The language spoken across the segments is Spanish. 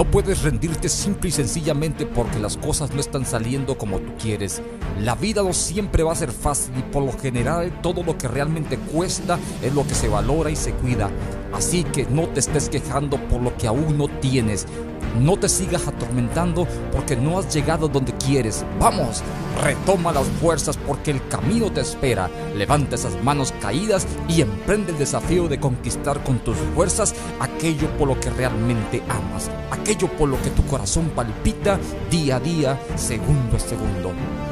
No puedes rendirte simple y sencillamente porque las cosas no están saliendo como tú quieres. La vida no siempre va a ser fácil y por lo general todo lo que realmente cuesta es lo que se valora y se cuida. Así que no te estés quejando por lo que aún no tienes. No te sigas atormentando porque no has llegado donde quieres. Vamos, retoma las fuerzas porque el camino te espera. Levanta esas manos caídas y emprende el desafío de conquistar con tus fuerzas aquello por lo que realmente amas, aquello por lo que tu corazón palpita día a día, segundo a segundo.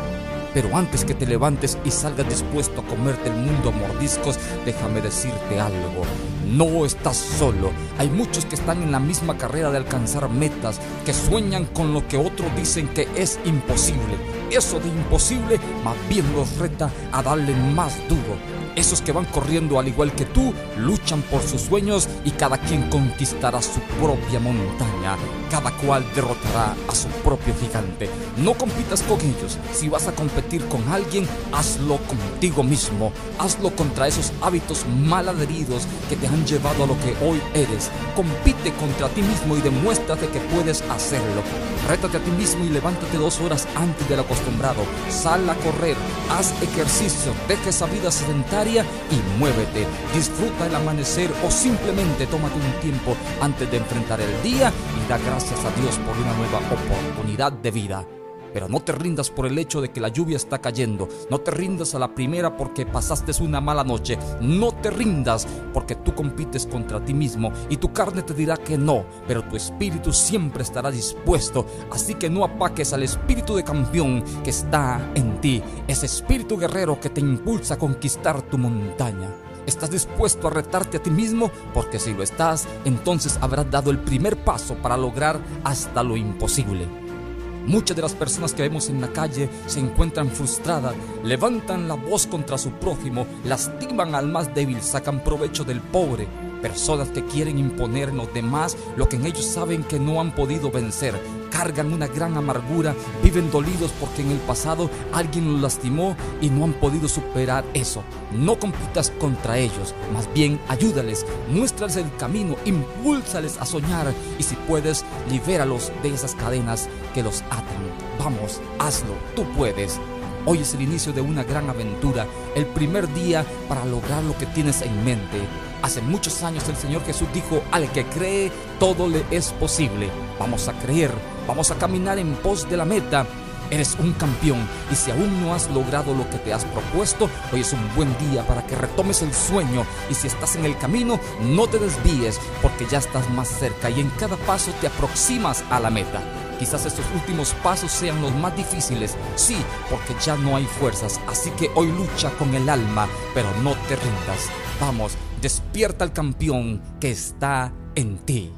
Pero antes que te levantes y salgas dispuesto a comerte el mundo a mordiscos, déjame decirte algo. No estás solo. Hay muchos que están en la misma carrera de alcanzar metas, que sueñan con lo que otros dicen que es imposible. Eso de imposible más bien los reta a darle más duro. Esos que van corriendo al igual que tú luchan por sus sueños y cada quien conquistará su propia montaña. Cada cual derrotará a su propio gigante. No compitas con ellos. Si vas a competir con alguien, hazlo contigo mismo. Hazlo contra esos hábitos mal adheridos que te han llevado a lo que hoy eres. Compite contra ti mismo y demuéstrate que puedes hacerlo. Rétate a ti mismo y levántate dos horas antes del acostumbrado. Sal a correr, haz ejercicio, deja esa vida sedentaria y muévete. Disfruta el amanecer o simplemente tómate un tiempo antes de enfrentar el día y da gracias a Dios por una nueva oportunidad de vida. Pero no te rindas por el hecho de que la lluvia está cayendo. No te rindas a la primera porque pasaste una mala noche. No te rindas porque tú compites contra ti mismo y tu carne te dirá que no, pero tu espíritu siempre estará dispuesto. Así que no apaques al espíritu de campeón que está en ti, ese espíritu guerrero que te impulsa a conquistar tu montaña. ¿Estás dispuesto a retarte a ti mismo? Porque si lo estás, entonces habrás dado el primer paso para lograr hasta lo imposible. Muchas de las personas que vemos en la calle se encuentran frustradas, levantan la voz contra su prójimo, lastiman al más débil, sacan provecho del pobre. Personas que quieren imponer en los demás lo que en ellos saben que no han podido vencer. Cargan una gran amargura, viven dolidos porque en el pasado alguien los lastimó y no han podido superar eso. No compitas contra ellos, más bien ayúdales, muéstrales el camino, impúlsales a soñar y si puedes, libéralos de esas cadenas que los atan. Vamos, hazlo, tú puedes. Hoy es el inicio de una gran aventura, el primer día para lograr lo que tienes en mente. Hace muchos años el Señor Jesús dijo, al que cree, todo le es posible. Vamos a creer, vamos a caminar en pos de la meta. Eres un campeón y si aún no has logrado lo que te has propuesto, hoy es un buen día para que retomes el sueño y si estás en el camino, no te desvíes porque ya estás más cerca y en cada paso te aproximas a la meta. Quizás estos últimos pasos sean los más difíciles, sí, porque ya no hay fuerzas, así que hoy lucha con el alma, pero no te rindas. Vamos, despierta al campeón que está en ti.